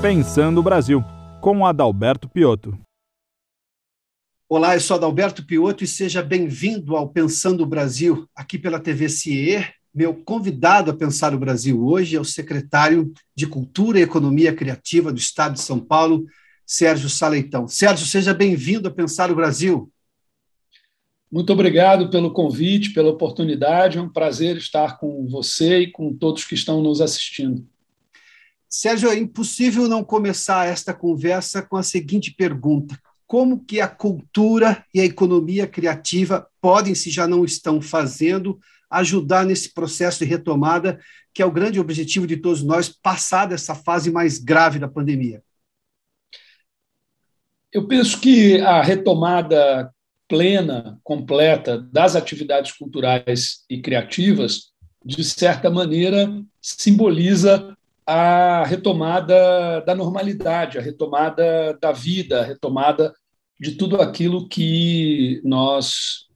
Pensando o Brasil, com Adalberto Piotto. Olá, eu sou Adalberto Piotto e seja bem-vindo ao Pensando o Brasil, aqui pela TV CIE. Meu convidado a pensar o Brasil hoje é o secretário de Cultura e Economia Criativa do Estado de São Paulo, Sérgio Saleitão. Sérgio, seja bem-vindo a Pensar o Brasil. Muito obrigado pelo convite, pela oportunidade. É um prazer estar com você e com todos que estão nos assistindo. Sérgio, é impossível não começar esta conversa com a seguinte pergunta: como que a cultura e a economia criativa podem, se já não estão fazendo, ajudar nesse processo de retomada, que é o grande objetivo de todos nós, passar dessa fase mais grave da pandemia? Eu penso que a retomada plena, completa das atividades culturais e criativas, de certa maneira, simboliza a retomada da normalidade, a retomada da vida, a retomada de tudo aquilo que nós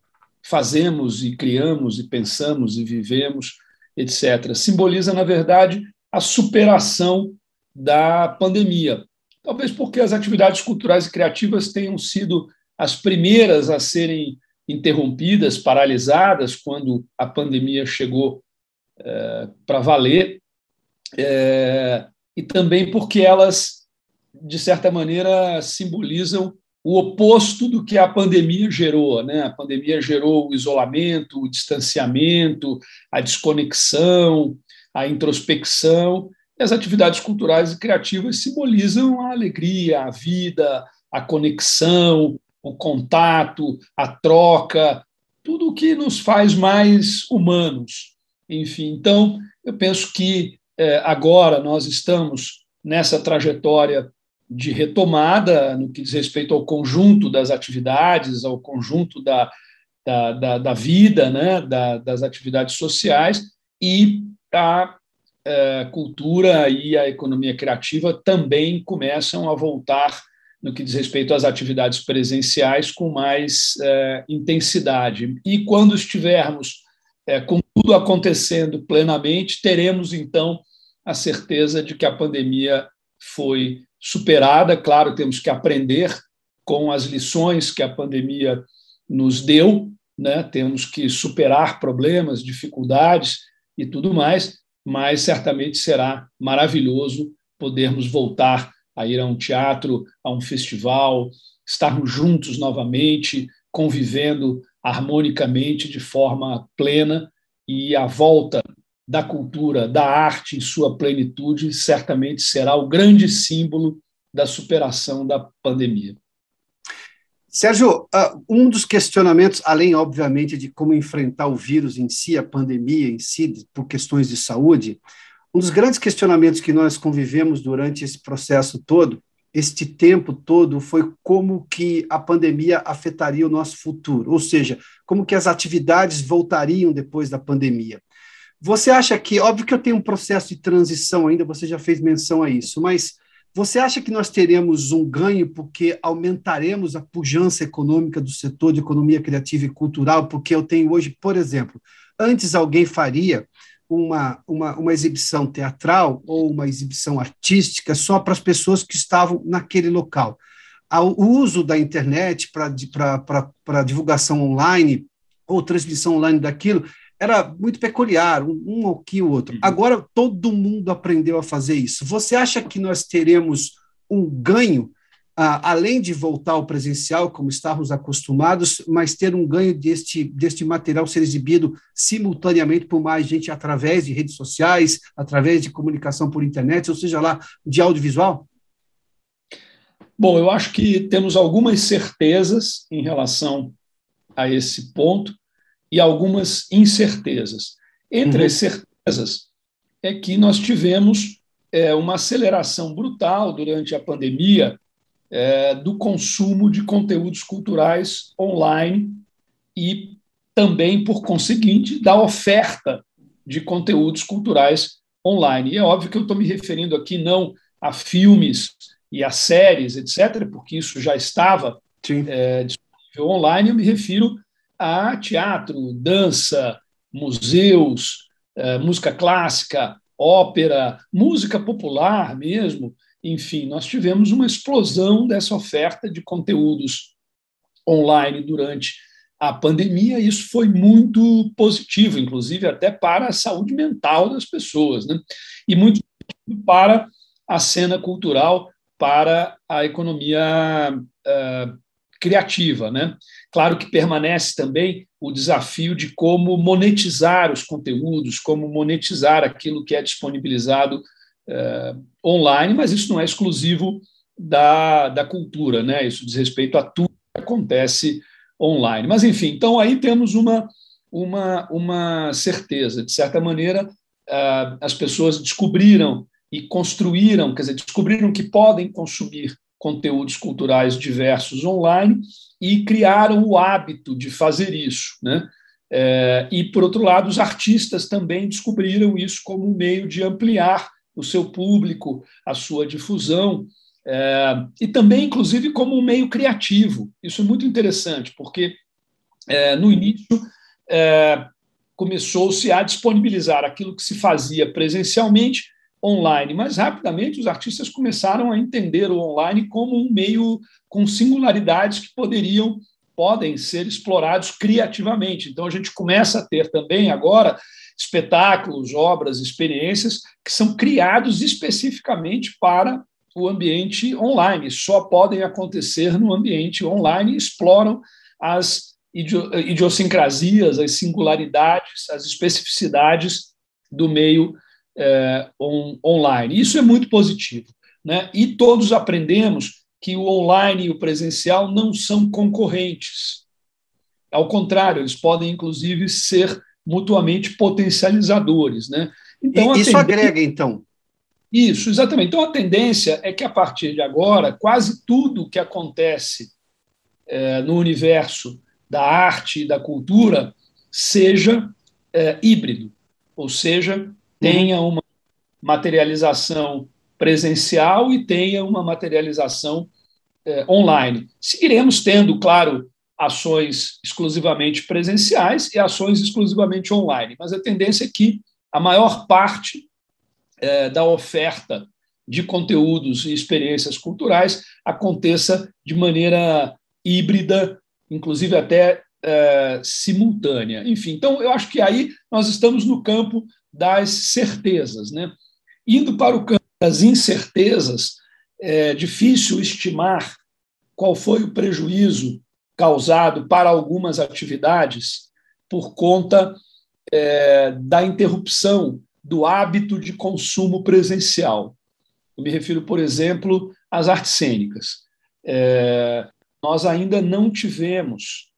fazemos e criamos e pensamos e vivemos, etc. Simboliza, na verdade, a superação da pandemia. Talvez porque as atividades culturais e criativas tenham sido as primeiras a serem interrompidas, paralisadas, quando a pandemia chegou é, para valer, é, e também porque elas, de certa maneira, simbolizam o oposto do que a pandemia gerou. Né? A pandemia gerou o isolamento, o distanciamento, a desconexão, a introspecção. E as atividades culturais e criativas simbolizam a alegria, a vida, a conexão, o contato, a troca, tudo o que nos faz mais humanos. Enfim, então, eu penso que agora nós estamos nessa trajetória de retomada no que diz respeito ao conjunto das atividades, ao conjunto da, da, da, da vida, né, da, das atividades sociais, e a é, cultura e a economia criativa também começam a voltar no que diz respeito às atividades presenciais com mais é, intensidade. E quando estivermos é, com tudo acontecendo plenamente, teremos então a certeza de que a pandemia foi superada. Claro, temos que aprender com as lições que a pandemia nos deu, né? temos que superar problemas, dificuldades e tudo mais, mas certamente será maravilhoso podermos voltar a ir a um teatro, a um festival, estarmos juntos novamente, convivendo harmonicamente de forma plena e a volta da cultura, da arte em sua plenitude, certamente será o grande símbolo da superação da pandemia. Sérgio, ah, um dos questionamentos, além, obviamente, de como enfrentar o vírus em si, a pandemia em si, por questões de saúde, um dos grandes questionamentos que nós convivemos durante esse processo todo, este tempo todo, foi como que a pandemia afetaria o nosso futuro, ou seja, como que as atividades voltariam depois da pandemia. Você acha que, óbvio que eu tenho um processo de transição ainda, você já fez menção a isso, mas você acha que nós teremos um ganho porque aumentaremos a pujança econômica do setor de economia criativa e cultural? Porque eu tenho hoje, por exemplo, antes alguém faria uma, uma, uma exibição teatral ou uma exibição artística só para as pessoas que estavam naquele local. O uso da internet para divulgação online ou transmissão online daquilo era muito peculiar, um, um aqui o outro. Uhum. Agora todo mundo aprendeu a fazer isso. Você acha que nós teremos um ganho além de voltar ao presencial, como estávamos acostumados, mas ter um ganho deste, deste material ser exibido simultaneamente por mais gente através de redes sociais, através de comunicação por internet, ou seja lá, de audiovisual? Bom, eu acho que temos algumas certezas em relação a esse ponto e algumas incertezas. Entre uhum. as certezas é que nós tivemos é, uma aceleração brutal durante a pandemia é, do consumo de conteúdos culturais online e também, por conseguinte, da oferta de conteúdos culturais online. E é óbvio que eu estou me referindo aqui não a filmes e a séries, etc., porque isso já estava é, disponível online, eu me refiro a teatro, dança, museus, é, música clássica, ópera, música popular mesmo, enfim, nós tivemos uma explosão dessa oferta de conteúdos online durante a pandemia. E isso foi muito positivo, inclusive até para a saúde mental das pessoas, né? e muito para a cena cultural, para a economia uh, criativa. Né? Claro que permanece também o desafio de como monetizar os conteúdos, como monetizar aquilo que é disponibilizado uh, online, mas isso não é exclusivo da, da cultura, né? isso diz respeito a tudo que acontece online. Mas, enfim, então aí temos uma, uma, uma certeza. De certa maneira, uh, as pessoas descobriram e construíram, quer dizer, descobriram que podem consumir conteúdos culturais diversos online e criaram o hábito de fazer isso. Né? É, e, por outro lado, os artistas também descobriram isso como um meio de ampliar o seu público, a sua difusão, é, e também, inclusive, como um meio criativo. Isso é muito interessante, porque é, no início é, começou-se a disponibilizar aquilo que se fazia presencialmente online, mas rapidamente os artistas começaram a entender o online como um meio com singularidades que poderiam podem ser explorados criativamente. Então a gente começa a ter também agora espetáculos, obras, experiências que são criados especificamente para o ambiente online, só podem acontecer no ambiente online exploram as idiosincrasias, as singularidades, as especificidades do meio é, on, online. Isso é muito positivo. Né? E todos aprendemos que o online e o presencial não são concorrentes. Ao contrário, eles podem, inclusive, ser mutuamente potencializadores. Né? Então, Isso tendência... agrega, então? Isso, exatamente. Então, a tendência é que, a partir de agora, quase tudo que acontece é, no universo da arte e da cultura seja é, híbrido, ou seja, tenha uhum. uma materialização presencial e tenha uma materialização eh, online. Seguiremos tendo, claro, ações exclusivamente presenciais e ações exclusivamente online, mas a tendência é que a maior parte eh, da oferta de conteúdos e experiências culturais aconteça de maneira híbrida, inclusive até eh, simultânea. Enfim, então eu acho que aí nós estamos no campo das certezas. Né? Indo para o campo das incertezas, é difícil estimar qual foi o prejuízo causado para algumas atividades por conta é, da interrupção do hábito de consumo presencial. Eu me refiro, por exemplo, às artes cênicas. É, nós ainda não tivemos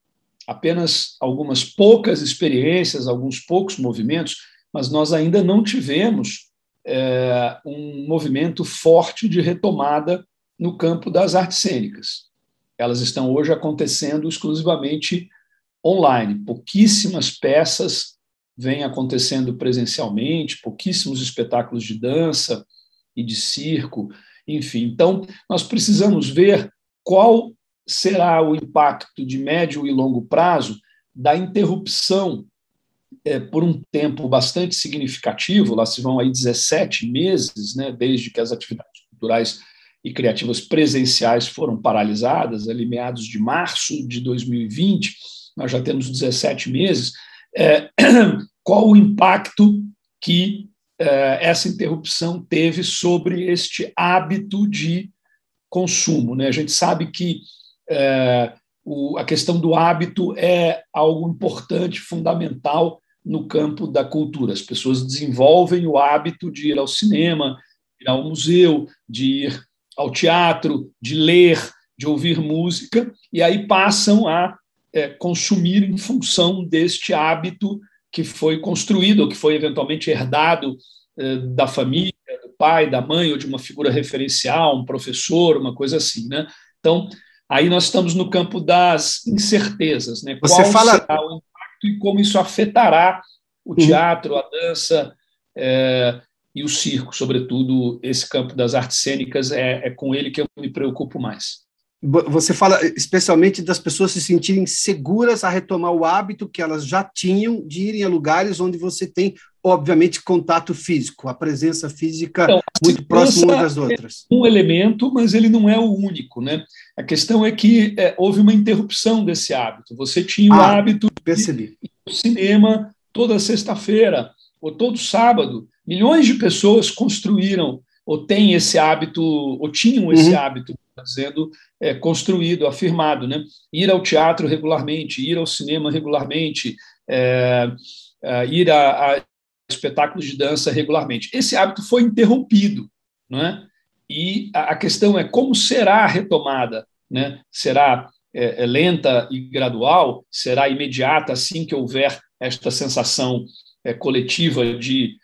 apenas algumas poucas experiências, alguns poucos movimentos mas nós ainda não tivemos é, um movimento forte de retomada no campo das artes cênicas. Elas estão hoje acontecendo exclusivamente online. Pouquíssimas peças vêm acontecendo presencialmente, pouquíssimos espetáculos de dança e de circo, enfim. Então, nós precisamos ver qual será o impacto de médio e longo prazo da interrupção é, por um tempo bastante significativo, lá se vão aí 17 meses, né, desde que as atividades culturais e criativas presenciais foram paralisadas, ali meados de março de 2020, nós já temos 17 meses, é, qual o impacto que é, essa interrupção teve sobre este hábito de consumo. Né? A gente sabe que é, o, a questão do hábito é algo importante, fundamental no campo da cultura. As pessoas desenvolvem o hábito de ir ao cinema, ir ao museu, de ir ao teatro, de ler, de ouvir música, e aí passam a é, consumir em função deste hábito que foi construído, ou que foi eventualmente herdado é, da família, do pai, da mãe, ou de uma figura referencial, um professor, uma coisa assim. Né? Então, aí nós estamos no campo das incertezas. Né? Você Qual fala... será o e como isso afetará o uhum. teatro, a dança é, e o circo, sobretudo esse campo das artes cênicas, é, é com ele que eu me preocupo mais. Você fala especialmente das pessoas se sentirem seguras a retomar o hábito que elas já tinham de irem a lugares onde você tem, obviamente, contato físico, a presença física então, muito próxima das outras. É um elemento, mas ele não é o único. Né? A questão é que é, houve uma interrupção desse hábito. Você tinha o ah, hábito percebi. de ir ao cinema toda sexta-feira ou todo sábado. Milhões de pessoas construíram ou têm esse hábito, ou tinham esse uhum. hábito sendo é, construído, afirmado, né? Ir ao teatro regularmente, ir ao cinema regularmente, é, é, ir a, a, espetáculos de dança regularmente. Esse hábito foi interrompido, não é? E a, a questão é como será a retomada, né? Será é, é, lenta e gradual? Será imediata assim que houver esta sensação é, coletiva de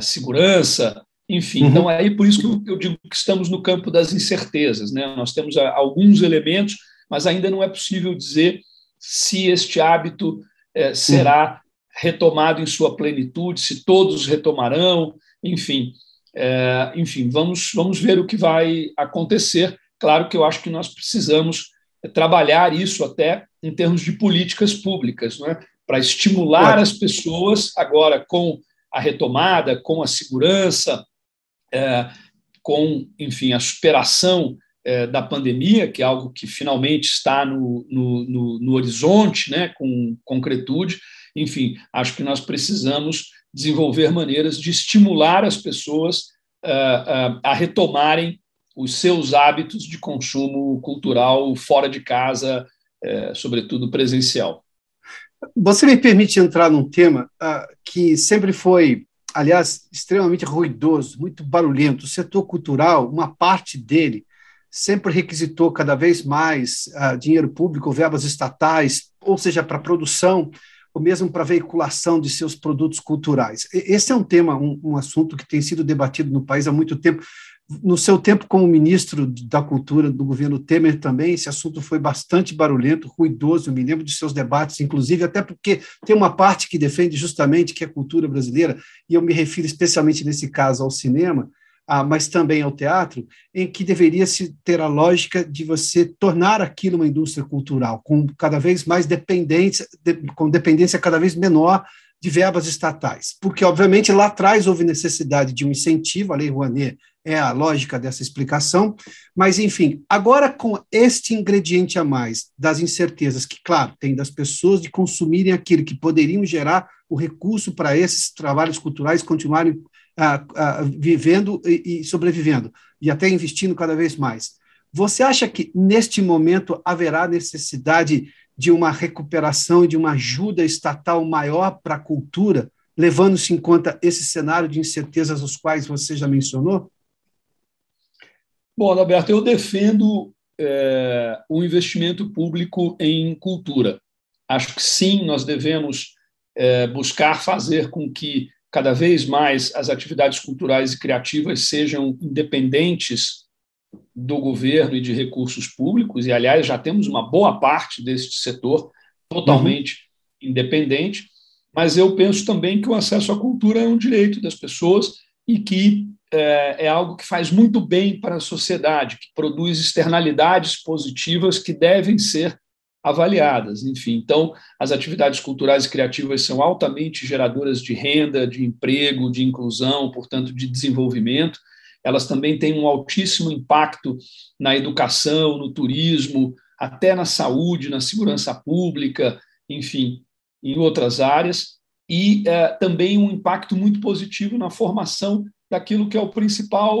segurança? Enfim, uhum. então aí por isso que eu digo que estamos no campo das incertezas. Né? Nós temos ah, alguns elementos, mas ainda não é possível dizer se este hábito é, será uhum. retomado em sua plenitude, se todos retomarão, enfim. É, enfim, vamos, vamos ver o que vai acontecer. Claro que eu acho que nós precisamos trabalhar isso até em termos de políticas públicas, né? para estimular as pessoas agora com a retomada, com a segurança, é, com, enfim, a superação é, da pandemia, que é algo que finalmente está no, no, no, no horizonte, né, com concretude. Enfim, acho que nós precisamos desenvolver maneiras de estimular as pessoas uh, uh, a retomarem os seus hábitos de consumo cultural fora de casa, uh, sobretudo presencial. Você me permite entrar num tema que sempre foi aliás, extremamente ruidoso, muito barulhento. O setor cultural, uma parte dele, sempre requisitou cada vez mais uh, dinheiro público, verbas estatais, ou seja, para produção, ou mesmo para veiculação de seus produtos culturais. Esse é um tema, um, um assunto que tem sido debatido no país há muito tempo no seu tempo como ministro da Cultura do governo Temer também, esse assunto foi bastante barulhento, ruidoso, eu me lembro de seus debates, inclusive, até porque tem uma parte que defende justamente que é a cultura brasileira, e eu me refiro especialmente nesse caso ao cinema, ah, mas também ao teatro, em que deveria se ter a lógica de você tornar aquilo uma indústria cultural, com cada vez mais dependência, de, com dependência cada vez menor de verbas estatais, porque, obviamente, lá atrás houve necessidade de um incentivo, a Lei Rouanet é a lógica dessa explicação, mas, enfim, agora com este ingrediente a mais das incertezas, que, claro, tem das pessoas de consumirem aquilo que poderiam gerar o recurso para esses trabalhos culturais continuarem ah, ah, vivendo e, e sobrevivendo, e até investindo cada vez mais. Você acha que, neste momento, haverá necessidade de uma recuperação e de uma ajuda estatal maior para a cultura, levando-se em conta esse cenário de incertezas aos quais você já mencionou? Bom, Alberto, eu defendo é, o investimento público em cultura. Acho que sim, nós devemos é, buscar fazer com que cada vez mais as atividades culturais e criativas sejam independentes do governo e de recursos públicos, e, aliás, já temos uma boa parte deste setor totalmente uhum. independente, mas eu penso também que o acesso à cultura é um direito das pessoas e que é, é algo que faz muito bem para a sociedade, que produz externalidades positivas que devem ser avaliadas. Enfim, então, as atividades culturais e criativas são altamente geradoras de renda, de emprego, de inclusão, portanto, de desenvolvimento elas também têm um altíssimo impacto na educação, no turismo, até na saúde, na segurança pública, enfim, em outras áreas, e é, também um impacto muito positivo na formação daquilo que é o principal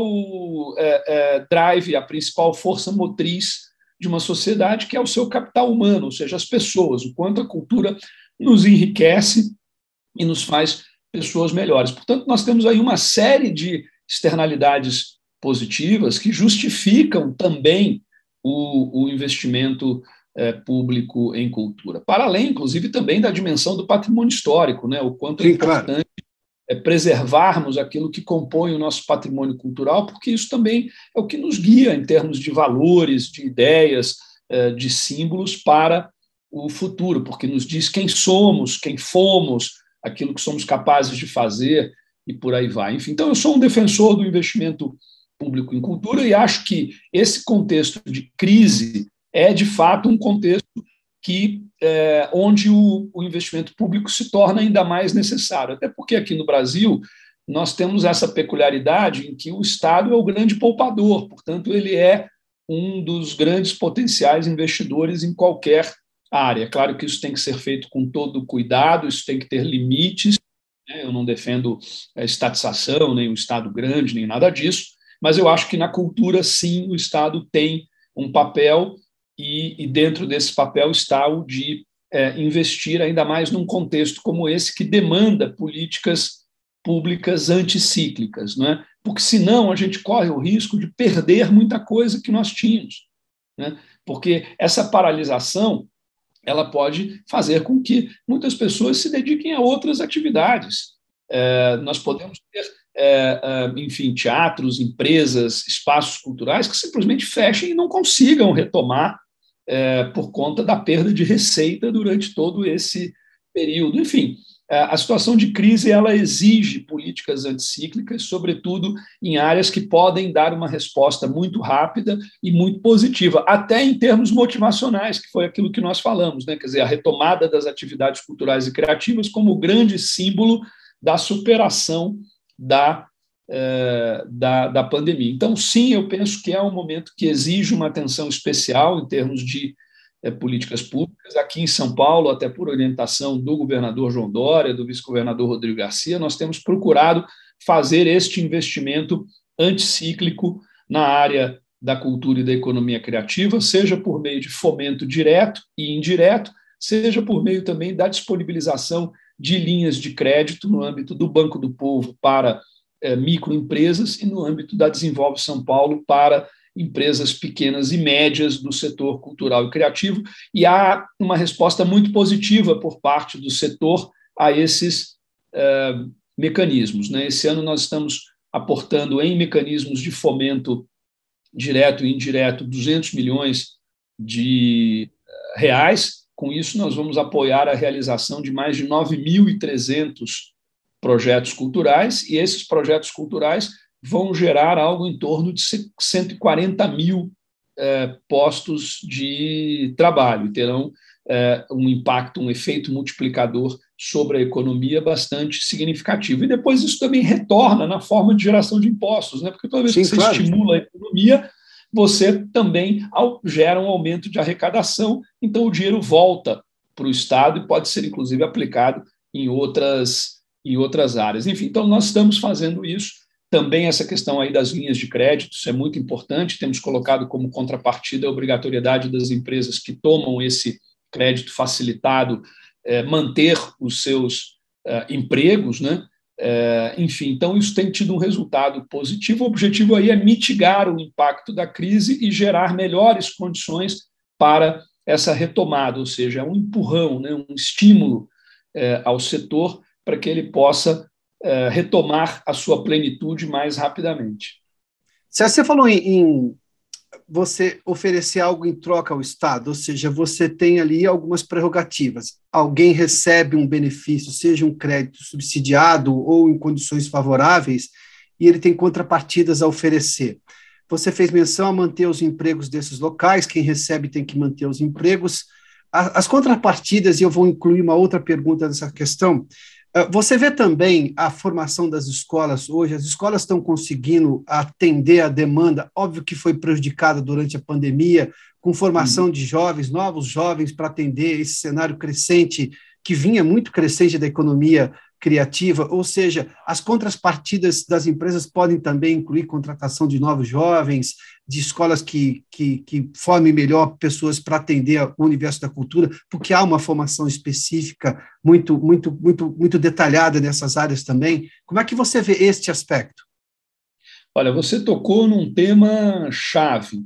é, é, drive, a principal força motriz de uma sociedade, que é o seu capital humano, ou seja, as pessoas, o quanto a cultura nos enriquece e nos faz pessoas melhores. Portanto, nós temos aí uma série de externalidades positivas que justificam também o, o investimento é, público em cultura. Para além, inclusive, também da dimensão do patrimônio histórico, né? o quanto Sim, é importante claro. é preservarmos aquilo que compõe o nosso patrimônio cultural, porque isso também é o que nos guia em termos de valores, de ideias, é, de símbolos para o futuro, porque nos diz quem somos, quem fomos, aquilo que somos capazes de fazer, e por aí vai. Enfim, então, eu sou um defensor do investimento público em cultura, e acho que esse contexto de crise é, de fato, um contexto que é, onde o, o investimento público se torna ainda mais necessário. Até porque aqui no Brasil nós temos essa peculiaridade em que o Estado é o grande poupador, portanto, ele é um dos grandes potenciais investidores em qualquer área. Claro que isso tem que ser feito com todo cuidado, isso tem que ter limites. Né? Eu não defendo a estatização, nem o Estado grande, nem nada disso, mas eu acho que na cultura, sim, o Estado tem um papel e, e dentro desse papel está o de é, investir ainda mais num contexto como esse que demanda políticas públicas anticíclicas, não é? porque senão a gente corre o risco de perder muita coisa que nós tínhamos. Né? Porque essa paralisação ela pode fazer com que muitas pessoas se dediquem a outras atividades. É, nós podemos ter, é, é, enfim, teatros, empresas, espaços culturais que simplesmente fechem e não consigam retomar é, por conta da perda de receita durante todo esse período. Enfim, a situação de crise ela exige políticas anticíclicas, sobretudo em áreas que podem dar uma resposta muito rápida e muito positiva, até em termos motivacionais, que foi aquilo que nós falamos, né? quer dizer, a retomada das atividades culturais e criativas como grande símbolo da superação da, é, da, da pandemia. Então, sim, eu penso que é um momento que exige uma atenção especial em termos de é, políticas públicas. Aqui em São Paulo, até por orientação do governador João Dória, do vice-governador Rodrigo Garcia, nós temos procurado fazer este investimento anticíclico na área da cultura e da economia criativa, seja por meio de fomento direto e indireto, seja por meio também da disponibilização de linhas de crédito no âmbito do Banco do Povo para é, microempresas e no âmbito da Desenvolve São Paulo para empresas pequenas e médias do setor cultural e criativo, e há uma resposta muito positiva por parte do setor a esses eh, mecanismos. Né? Esse ano nós estamos aportando em mecanismos de fomento direto e indireto 200 milhões de eh, reais. Com isso, nós vamos apoiar a realização de mais de 9.300 projetos culturais, e esses projetos culturais vão gerar algo em torno de 140 mil é, postos de trabalho, terão é, um impacto, um efeito multiplicador sobre a economia bastante significativo. E depois isso também retorna na forma de geração de impostos, né? porque toda vez Sim, que você claro. estimula a economia, você também gera um aumento de arrecadação, então o dinheiro volta para o Estado e pode ser, inclusive, aplicado em outras, em outras áreas. Enfim, então nós estamos fazendo isso também essa questão aí das linhas de crédito, isso é muito importante. Temos colocado como contrapartida a obrigatoriedade das empresas que tomam esse crédito facilitado é, manter os seus é, empregos, né? É, enfim, então isso tem tido um resultado positivo. O objetivo aí é mitigar o impacto da crise e gerar melhores condições para essa retomada, ou seja, um empurrão, né, um estímulo é, ao setor para que ele possa é, retomar a sua plenitude mais rapidamente. Você falou em, em, você oferecer algo em troca ao Estado, ou seja, você tem ali algumas prerrogativas. Alguém recebe um benefício, seja um crédito subsidiado ou em condições favoráveis, e ele tem contrapartidas a oferecer. Você fez menção a manter os empregos desses locais, quem recebe tem que manter os empregos. As contrapartidas, e eu vou incluir uma outra pergunta nessa questão, você vê também a formação das escolas hoje, as escolas estão conseguindo atender a demanda, óbvio que foi prejudicada durante a pandemia, com formação uhum. de jovens, novos jovens, para atender esse cenário crescente, que vinha muito crescente da economia criativa, ou seja, as contrapartidas das empresas podem também incluir contratação de novos jovens, de escolas que, que, que formem melhor pessoas para atender o universo da cultura, porque há uma formação específica muito, muito, muito, muito detalhada nessas áreas também. Como é que você vê este aspecto? Olha, você tocou num tema chave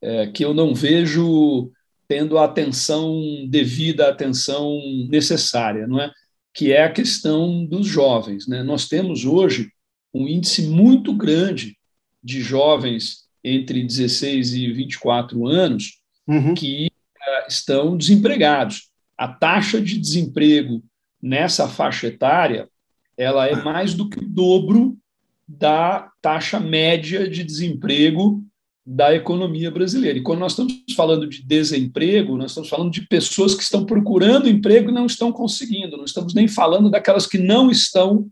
é, que eu não vejo tendo a atenção devida, a atenção necessária, não é? Que é a questão dos jovens. Né? Nós temos hoje um índice muito grande de jovens entre 16 e 24 anos uhum. que uh, estão desempregados. A taxa de desemprego nessa faixa etária ela é mais do que o dobro da taxa média de desemprego da economia brasileira. E quando nós estamos falando de desemprego, nós estamos falando de pessoas que estão procurando emprego e não estão conseguindo, não estamos nem falando daquelas que não estão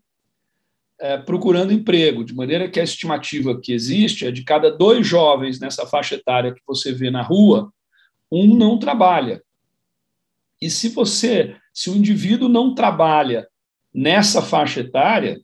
é, procurando emprego, de maneira que a estimativa que existe é de cada dois jovens nessa faixa etária que você vê na rua, um não trabalha. E se você, se o indivíduo não trabalha nessa faixa etária,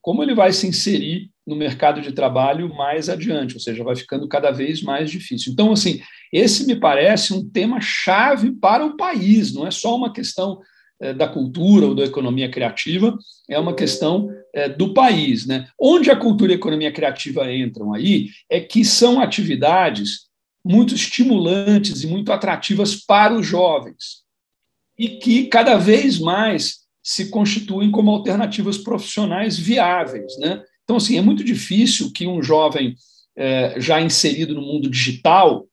como ele vai se inserir no mercado de trabalho mais adiante, ou seja, vai ficando cada vez mais difícil. Então, assim, esse me parece um tema chave para o país, não é só uma questão é, da cultura ou da economia criativa, é uma questão é, do país. Né? Onde a cultura e a economia criativa entram aí é que são atividades muito estimulantes e muito atrativas para os jovens e que cada vez mais se constituem como alternativas profissionais viáveis. Né? Então, assim, é muito difícil que um jovem é, já inserido no mundo digital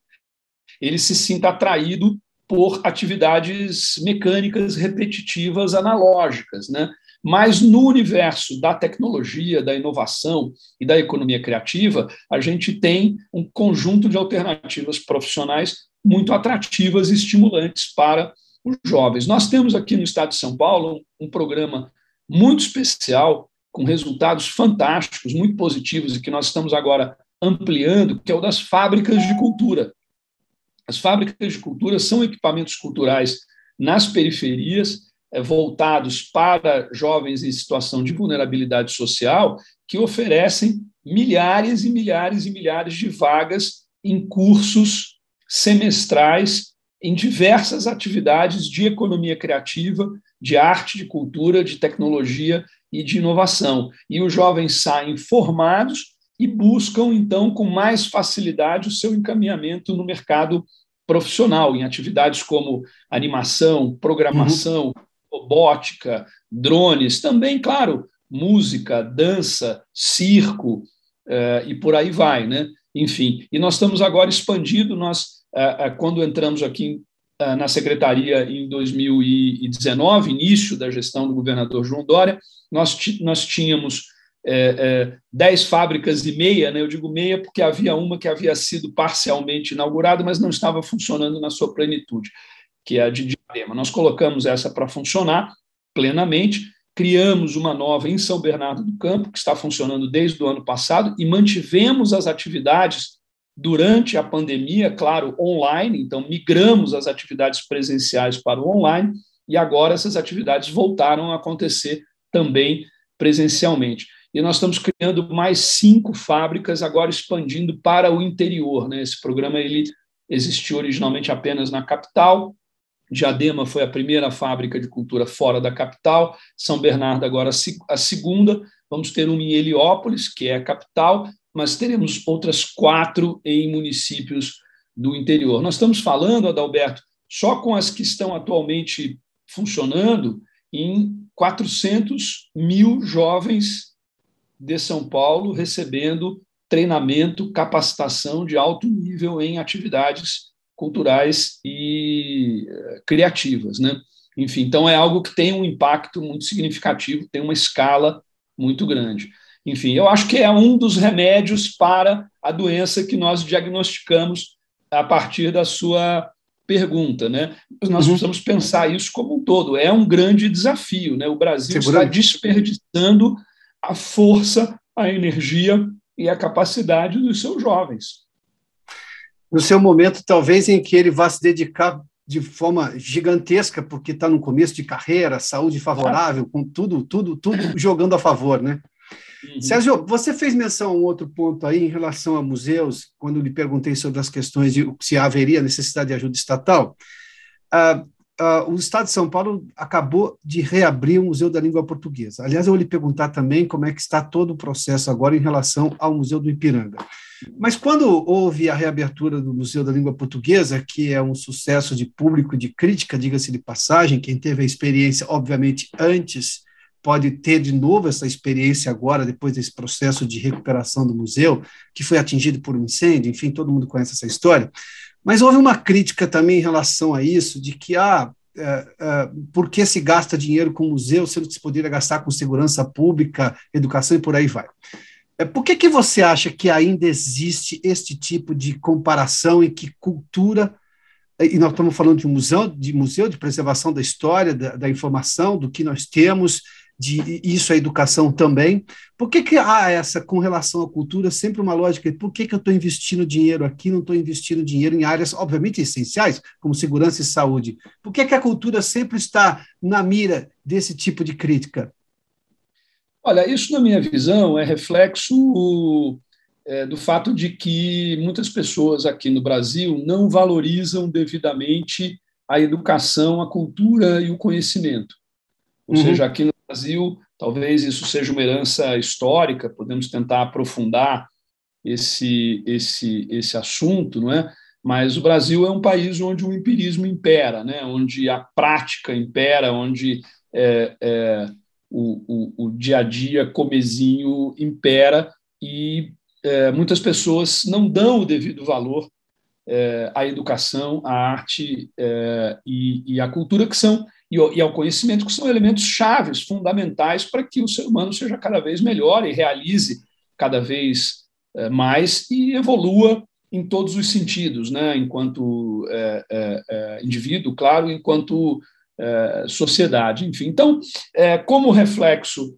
ele se sinta atraído por atividades mecânicas repetitivas analógicas, né? Mas no universo da tecnologia, da inovação e da economia criativa, a gente tem um conjunto de alternativas profissionais muito atrativas e estimulantes para os jovens. Nós temos aqui no estado de São Paulo um programa muito especial com resultados fantásticos, muito positivos, e que nós estamos agora ampliando, que é o das fábricas de cultura. As fábricas de cultura são equipamentos culturais nas periferias, é, voltados para jovens em situação de vulnerabilidade social, que oferecem milhares e milhares e milhares de vagas em cursos semestrais em diversas atividades de economia criativa, de arte, de cultura, de tecnologia e de inovação. E os jovens saem formados e buscam, então, com mais facilidade o seu encaminhamento no mercado profissional, em atividades como animação, programação, uhum. robótica, drones, também, claro, música, dança, circo uh, e por aí vai, né? Enfim, e nós estamos agora expandindo, nós, quando entramos aqui ah, na secretaria em 2019, início da gestão do governador João Dória, nós, tínhamos é, é, dez fábricas e meia, né? eu digo meia porque havia uma que havia sido parcialmente inaugurada, mas não estava funcionando na sua plenitude, que é a de Diadema. Nós colocamos essa para funcionar plenamente, criamos uma nova em São Bernardo do Campo, que está funcionando desde o ano passado, e mantivemos as atividades durante a pandemia, claro, online, então migramos as atividades presenciais para o online e agora essas atividades voltaram a acontecer também presencialmente. E nós estamos criando mais cinco fábricas, agora expandindo para o interior. Né? Esse programa ele existiu originalmente apenas na capital. Diadema foi a primeira fábrica de cultura fora da capital, São Bernardo agora a segunda. Vamos ter uma em Heliópolis, que é a capital, mas teremos outras quatro em municípios do interior. Nós estamos falando, Adalberto, só com as que estão atualmente funcionando, em 400 mil jovens de São Paulo recebendo treinamento, capacitação de alto nível em atividades culturais e eh, criativas, né? Enfim, então é algo que tem um impacto muito significativo, tem uma escala muito grande. Enfim, eu acho que é um dos remédios para a doença que nós diagnosticamos a partir da sua pergunta, né? Nós uhum. precisamos pensar isso como um todo. É um grande desafio, né? O Brasil está desperdiçando a força, a energia e a capacidade dos seus jovens. No seu momento, talvez em que ele vá se dedicar de forma gigantesca, porque está no começo de carreira, saúde favorável, com tudo, tudo, tudo jogando a favor, né? Uhum. Sérgio, você fez menção a um outro ponto aí em relação a museus, quando lhe perguntei sobre as questões de se haveria necessidade de ajuda estatal. Uh, uh, o Estado de São Paulo acabou de reabrir o Museu da Língua Portuguesa. Aliás, eu vou lhe perguntar também como é que está todo o processo agora em relação ao Museu do Ipiranga. Mas quando houve a reabertura do Museu da Língua Portuguesa, que é um sucesso de público, de crítica, diga-se de passagem, quem teve a experiência, obviamente, antes pode ter de novo essa experiência agora, depois desse processo de recuperação do museu, que foi atingido por um incêndio, enfim, todo mundo conhece essa história. Mas houve uma crítica também em relação a isso, de que, ah, uh, por que se gasta dinheiro com museu, sendo que se poderia gastar com segurança pública, educação e por aí vai. Por que, que você acha que ainda existe este tipo de comparação e que cultura e nós estamos falando de museu, de museu de preservação da história, da, da informação, do que nós temos, de isso a educação também. Por que, que há essa, com relação à cultura, sempre uma lógica? Por que, que eu estou investindo dinheiro aqui, não estou investindo dinheiro em áreas, obviamente, essenciais, como segurança e saúde? Por que, que a cultura sempre está na mira desse tipo de crítica? Olha, isso, na minha visão, é reflexo é, do fato de que muitas pessoas aqui no Brasil não valorizam devidamente a educação, a cultura e o conhecimento. Ou uhum. seja, aqui no Brasil, talvez isso seja uma herança histórica, podemos tentar aprofundar esse, esse, esse assunto, não é? Mas o Brasil é um país onde o empirismo impera, né? onde a prática impera, onde é, é, o, o, o, dia a dia comezinho impera e é, muitas pessoas não dão o devido valor é, à educação, à arte é, e, e à cultura, que são e, e ao conhecimento, que são elementos chaves, fundamentais para que o ser humano seja cada vez melhor e realize cada vez é, mais e evolua em todos os sentidos, né? enquanto é, é, é indivíduo, claro, enquanto é, sociedade, enfim. Então, é, como reflexo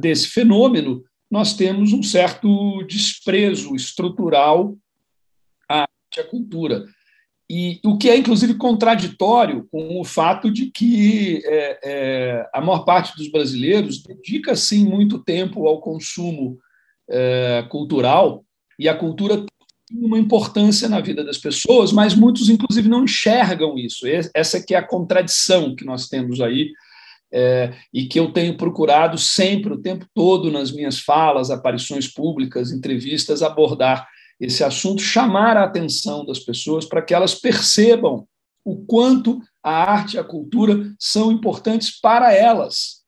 desse fenômeno, nós temos um certo desprezo estrutural à cultura. E o que é, inclusive, contraditório com o fato de que é, é, a maior parte dos brasileiros dedica, sim, muito tempo ao consumo é, cultural, e a cultura tem uma importância na vida das pessoas, mas muitos, inclusive, não enxergam isso. Essa que é a contradição que nós temos aí, é, e que eu tenho procurado sempre, o tempo todo, nas minhas falas, aparições públicas, entrevistas, abordar esse assunto, chamar a atenção das pessoas para que elas percebam o quanto a arte e a cultura são importantes para elas.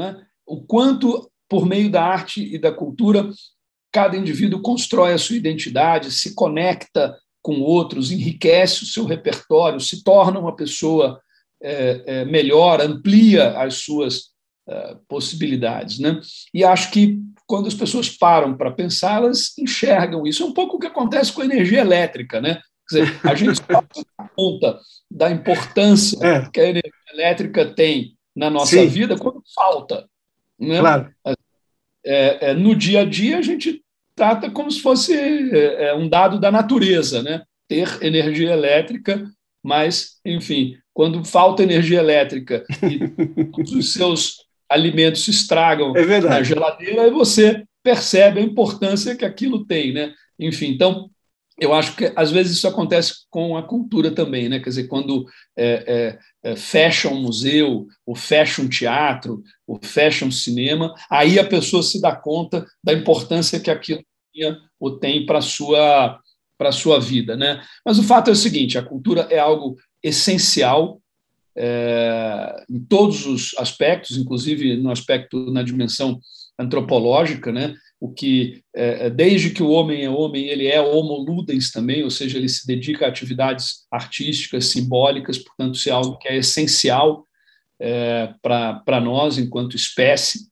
É? O quanto, por meio da arte e da cultura, cada indivíduo constrói a sua identidade, se conecta com outros, enriquece o seu repertório, se torna uma pessoa é, é, melhor, amplia as suas é, possibilidades. Né? E acho que quando as pessoas param para pensar, elas enxergam isso. É um pouco o que acontece com a energia elétrica, né? Quer dizer, a gente só conta da importância é. que a energia elétrica tem na nossa Sim. vida quando falta. Né? Claro. É, é, no dia a dia, a gente trata como se fosse é, é, um dado da natureza, né? ter energia elétrica, mas, enfim, quando falta energia elétrica e os seus alimentos se estragam é na geladeira, e você percebe a importância que aquilo tem, né? Enfim, então eu acho que às vezes isso acontece com a cultura também, né? Quer dizer, quando é, é, é, fecha um museu, ou fecha um teatro, ou fecha um cinema, aí a pessoa se dá conta da importância que aquilo tinha ou tem para sua para a sua vida, né? Mas o fato é o seguinte: a cultura é algo essencial é, em todos os aspectos, inclusive no aspecto na dimensão antropológica, né? O que é, desde que o homem é homem, ele é homo ludens também, ou seja, ele se dedica a atividades artísticas, simbólicas, portanto, isso é algo que é essencial é, para nós enquanto espécie,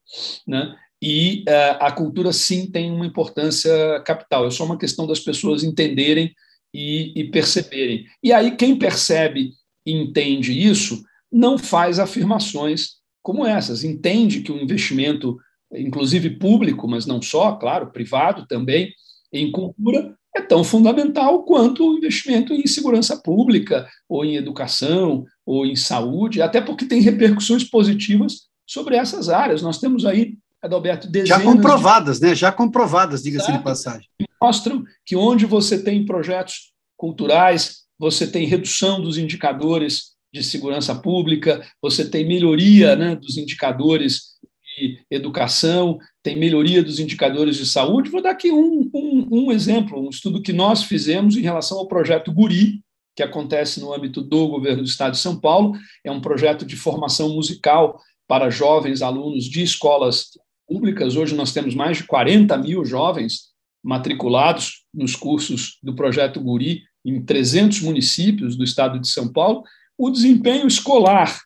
né? E é, a cultura sim tem uma importância capital. É só uma questão das pessoas entenderem e, e perceberem. E aí quem percebe entende isso, não faz afirmações como essas. Entende que o investimento, inclusive público, mas não só, claro, privado também, em cultura é tão fundamental quanto o investimento em segurança pública, ou em educação, ou em saúde, até porque tem repercussões positivas sobre essas áreas. Nós temos aí, Adalberto, dezenas. Já comprovadas, de... né? Já comprovadas, diga-se de passagem. Mostram que onde você tem projetos culturais, você tem redução dos indicadores de segurança pública, você tem melhoria né, dos indicadores de educação, tem melhoria dos indicadores de saúde. Vou dar aqui um, um, um exemplo, um estudo que nós fizemos em relação ao projeto Guri, que acontece no âmbito do governo do Estado de São Paulo. É um projeto de formação musical para jovens alunos de escolas públicas. Hoje nós temos mais de 40 mil jovens matriculados nos cursos do projeto Guri em 300 municípios do estado de São Paulo, o desempenho escolar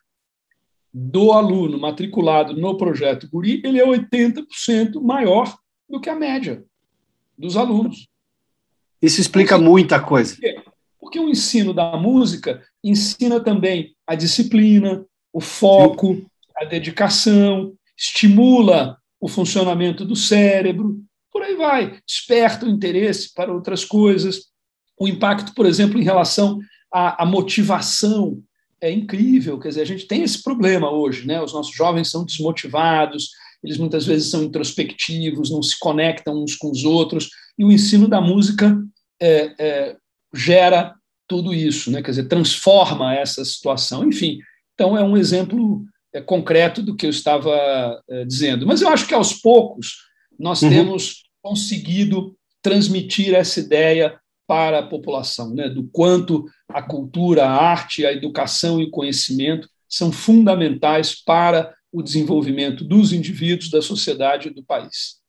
do aluno matriculado no projeto Guri ele é 80% maior do que a média dos alunos. Isso explica muita coisa. Porque o ensino da música ensina também a disciplina, o foco, a dedicação, estimula o funcionamento do cérebro, por aí vai, desperta o interesse para outras coisas. O impacto, por exemplo, em relação à, à motivação é incrível. Quer dizer, a gente tem esse problema hoje, né? Os nossos jovens são desmotivados, eles muitas vezes são introspectivos, não se conectam uns com os outros, e o ensino da música é, é, gera tudo isso, né? quer dizer, transforma essa situação. Enfim, então é um exemplo é, concreto do que eu estava é, dizendo. Mas eu acho que aos poucos nós uhum. temos conseguido transmitir essa ideia para a população, né? do quanto a cultura, a arte, a educação e o conhecimento são fundamentais para o desenvolvimento dos indivíduos, da sociedade e do país.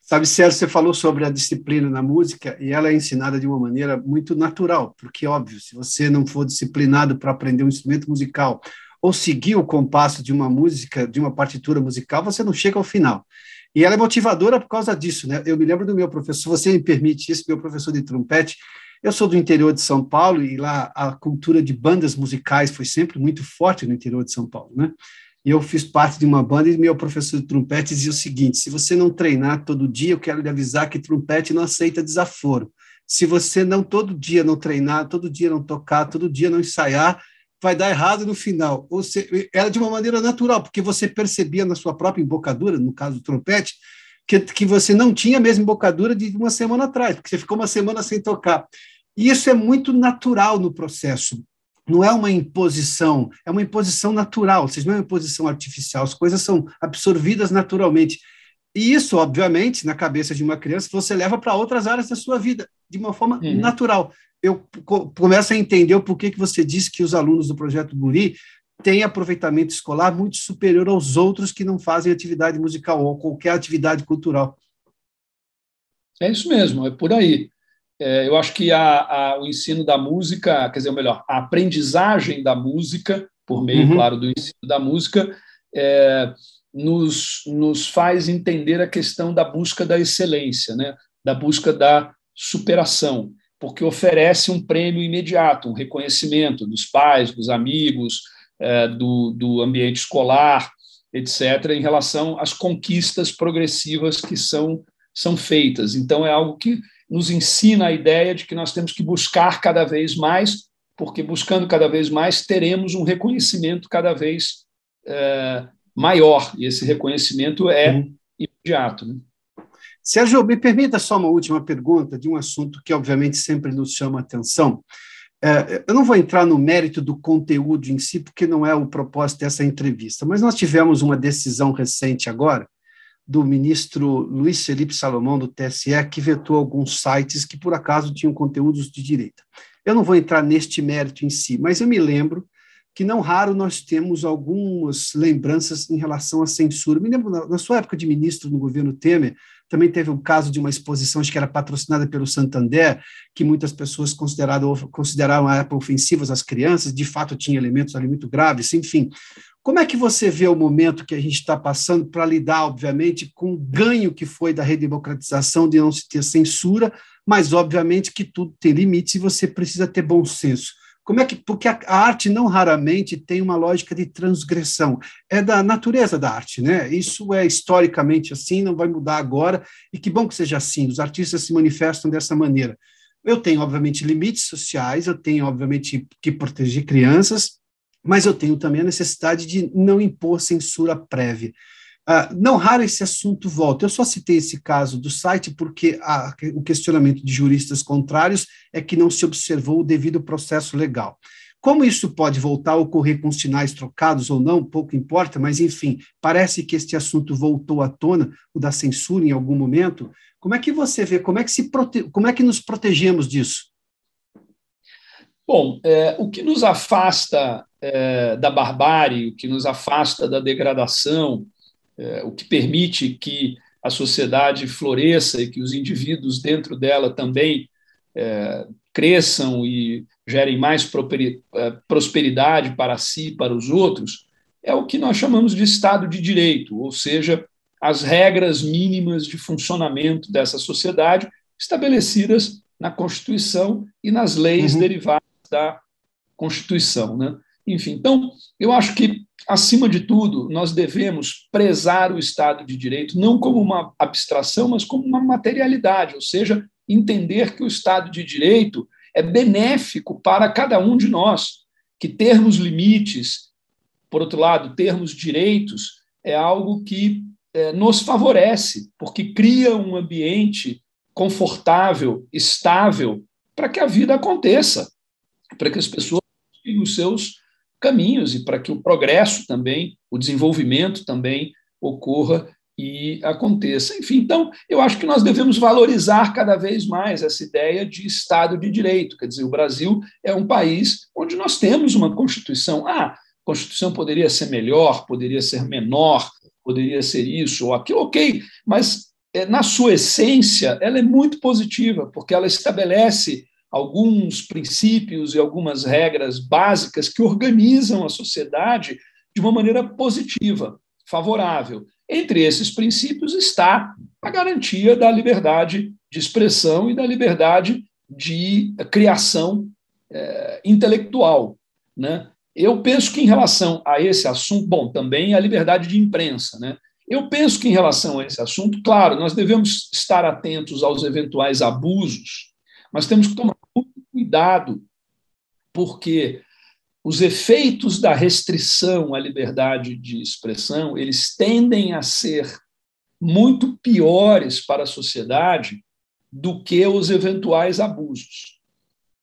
Sabe, Sérgio, você falou sobre a disciplina na música e ela é ensinada de uma maneira muito natural, porque, óbvio, se você não for disciplinado para aprender um instrumento musical ou seguir o compasso de uma música, de uma partitura musical, você não chega ao final. E ela é motivadora por causa disso, né? Eu me lembro do meu professor, você me permite isso, meu professor de trompete. Eu sou do interior de São Paulo e lá a cultura de bandas musicais foi sempre muito forte no interior de São Paulo, né? E eu fiz parte de uma banda e meu professor de trompete dizia o seguinte: se você não treinar todo dia, eu quero lhe avisar que trompete não aceita desaforo. Se você não todo dia não treinar, todo dia não tocar, todo dia não ensaiar, vai dar errado no final. Ou seja, era de uma maneira natural, porque você percebia na sua própria embocadura, no caso do trompete, que, que você não tinha a mesma embocadura de uma semana atrás, porque você ficou uma semana sem tocar. E isso é muito natural no processo. Não é uma imposição, é uma imposição natural, ou seja, não é uma imposição artificial, as coisas são absorvidas naturalmente. E isso, obviamente, na cabeça de uma criança, você leva para outras áreas da sua vida, de uma forma uhum. natural eu começo a entender o porquê que você disse que os alunos do projeto Guri têm aproveitamento escolar muito superior aos outros que não fazem atividade musical ou qualquer atividade cultural. É isso mesmo, é por aí. É, eu acho que a, a, o ensino da música, quer dizer, ou melhor, a aprendizagem da música, por meio, uhum. claro, do ensino da música, é, nos, nos faz entender a questão da busca da excelência, né? da busca da superação porque oferece um prêmio imediato, um reconhecimento dos pais, dos amigos, é, do, do ambiente escolar, etc., em relação às conquistas progressivas que são, são feitas. Então, é algo que nos ensina a ideia de que nós temos que buscar cada vez mais, porque buscando cada vez mais, teremos um reconhecimento cada vez é, maior, e esse reconhecimento é imediato. Né? Sérgio, me permita só uma última pergunta de um assunto que, obviamente, sempre nos chama atenção. É, eu não vou entrar no mérito do conteúdo em si, porque não é o propósito dessa entrevista, mas nós tivemos uma decisão recente agora do ministro Luiz Felipe Salomão, do TSE, que vetou alguns sites que, por acaso, tinham conteúdos de direita. Eu não vou entrar neste mérito em si, mas eu me lembro que não raro nós temos algumas lembranças em relação à censura. Me lembro, na sua época de ministro no governo Temer, também teve o caso de uma exposição acho que era patrocinada pelo Santander, que muitas pessoas consideraram, consideraram a época ofensivas às crianças, de fato tinha elementos ali muito graves, enfim. Como é que você vê o momento que a gente está passando para lidar, obviamente, com o ganho que foi da redemocratização, de não se ter censura, mas, obviamente, que tudo tem limites e você precisa ter bom senso. Como é que, porque a, arte não raramente tem uma lógica de transgressão, é da natureza da arte, né? Isso é historicamente assim, não vai mudar agora, e que bom que seja assim, os artistas se manifestam dessa maneira. Eu tenho, obviamente, limites sociais, eu tenho, obviamente, que proteger crianças, mas eu tenho também a necessidade de não impor censura prévia. Uh, não raro esse assunto volta. Eu só citei esse caso do site porque a, o questionamento de juristas contrários é que não se observou o devido processo legal. Como isso pode voltar a ocorrer com sinais trocados ou não, pouco importa, mas enfim, parece que este assunto voltou à tona, o da censura em algum momento. Como é que você vê, como é que, se prote... como é que nos protegemos disso? Bom, é, o que nos afasta é, da barbárie, o que nos afasta da degradação, é, o que permite que a sociedade floresça e que os indivíduos dentro dela também é, cresçam e gerem mais eh, prosperidade para si e para os outros, é o que nós chamamos de Estado de Direito, ou seja, as regras mínimas de funcionamento dessa sociedade estabelecidas na Constituição e nas leis uhum. derivadas da Constituição. Né? Enfim, então, eu acho que, acima de tudo, nós devemos prezar o Estado de Direito não como uma abstração, mas como uma materialidade, ou seja, entender que o Estado de Direito é benéfico para cada um de nós, que termos limites, por outro lado, termos direitos, é algo que é, nos favorece, porque cria um ambiente confortável, estável, para que a vida aconteça, para que as pessoas os seus caminhos e para que o progresso também, o desenvolvimento também ocorra e aconteça. Enfim, então, eu acho que nós devemos valorizar cada vez mais essa ideia de Estado de Direito. Quer dizer, o Brasil é um país onde nós temos uma Constituição. Ah, a Constituição poderia ser melhor, poderia ser menor, poderia ser isso ou aquilo, ok, mas é, na sua essência, ela é muito positiva, porque ela estabelece alguns princípios e algumas regras básicas que organizam a sociedade de uma maneira positiva, favorável. Entre esses princípios está a garantia da liberdade de expressão e da liberdade de criação é, intelectual. Né? Eu penso que, em relação a esse assunto, bom, também a liberdade de imprensa. Né? Eu penso que, em relação a esse assunto, claro, nós devemos estar atentos aos eventuais abusos, mas temos que tomar cuidado, porque os efeitos da restrição à liberdade de expressão, eles tendem a ser muito piores para a sociedade do que os eventuais abusos.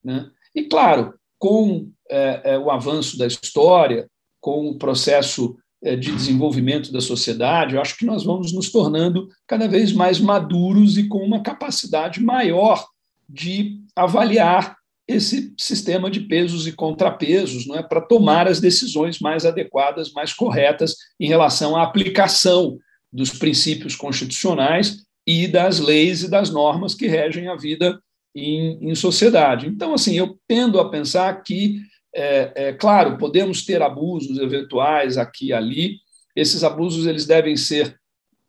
Né? E, claro, com é, é, o avanço da história, com o processo é, de desenvolvimento da sociedade, eu acho que nós vamos nos tornando cada vez mais maduros e com uma capacidade maior de avaliar esse sistema de pesos e contrapesos, não é, para tomar as decisões mais adequadas, mais corretas em relação à aplicação dos princípios constitucionais e das leis e das normas que regem a vida em, em sociedade. Então, assim, eu tendo a pensar que, é, é, claro, podemos ter abusos eventuais aqui e ali. Esses abusos eles devem ser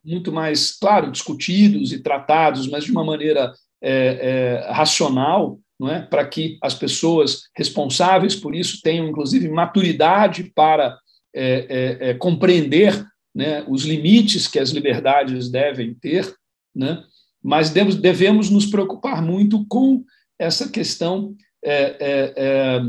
muito mais, claro, discutidos e tratados, mas de uma maneira é, é racional, não é? para que as pessoas responsáveis por isso tenham, inclusive, maturidade para é, é, é, compreender né, os limites que as liberdades devem ter, né? mas devemos, devemos nos preocupar muito com essa questão é, é,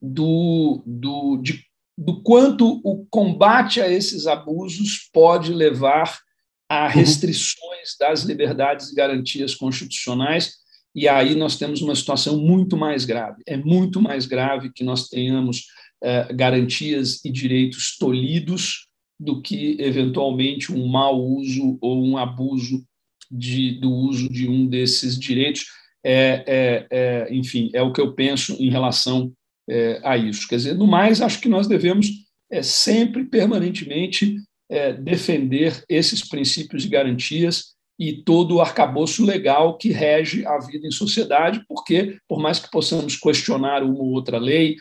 do, do, de, do quanto o combate a esses abusos pode levar a uhum. restrições das liberdades e garantias constitucionais e aí nós temos uma situação muito mais grave. É muito mais grave que nós tenhamos é, garantias e direitos tolhidos do que, eventualmente, um mau uso ou um abuso de, do uso de um desses direitos. É, é, é enfim, é o que eu penso em relação é, a isso. Quer dizer, no mais, acho que nós devemos é, sempre, permanentemente, defender esses princípios e garantias e todo o arcabouço legal que rege a vida em sociedade, porque, por mais que possamos questionar uma ou outra lei,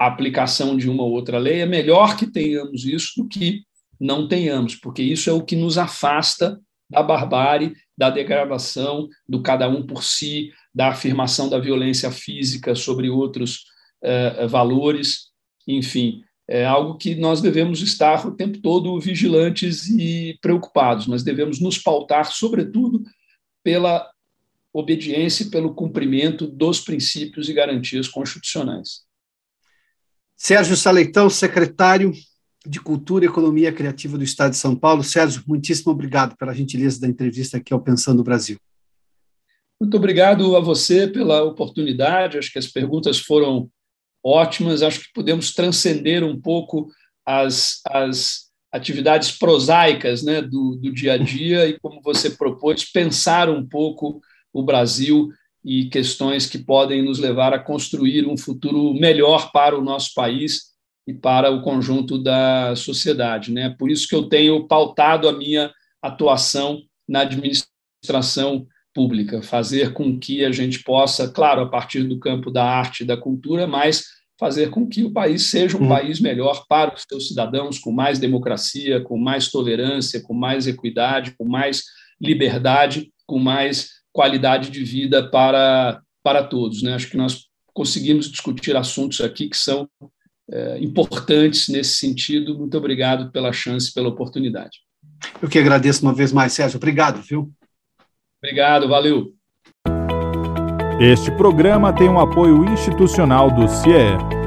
a aplicação de uma ou outra lei, é melhor que tenhamos isso do que não tenhamos, porque isso é o que nos afasta da barbárie, da degradação, do cada um por si, da afirmação da violência física sobre outros eh, valores, enfim é algo que nós devemos estar o tempo todo vigilantes e preocupados. Nós devemos nos pautar, sobretudo, pela obediência e pelo cumprimento dos princípios e garantias constitucionais. Sérgio Saleitão, secretário de Cultura e Economia Criativa do Estado de São Paulo. Sérgio, muitíssimo obrigado pela gentileza da entrevista aqui ao Pensando Brasil. Muito obrigado a você pela oportunidade. Acho que as perguntas foram ótimas. Acho que podemos transcender um pouco as, as atividades prosaicas né, do, do dia a dia e, como você propôs, pensar um pouco o Brasil e questões que podem nos levar a construir um futuro melhor para o nosso país e para o conjunto da sociedade. Né? Por isso que eu tenho pautado a minha atuação na administração pública, fazer com que a gente possa, claro, a partir do campo da arte e da cultura, mas fazer com que o país seja um uhum. país melhor para os seus cidadãos, com mais democracia, com mais tolerância, com mais equidade, com mais liberdade, com mais qualidade de vida para, para todos. Né? Acho que nós conseguimos discutir assuntos aqui que são é, importantes nesse sentido. Muito obrigado pela chance, pela oportunidade. Eu que agradeço uma vez mais, Sérgio. Obrigado, viu? Obrigado, valeu. Este programa tem um apoio institucional do CIE.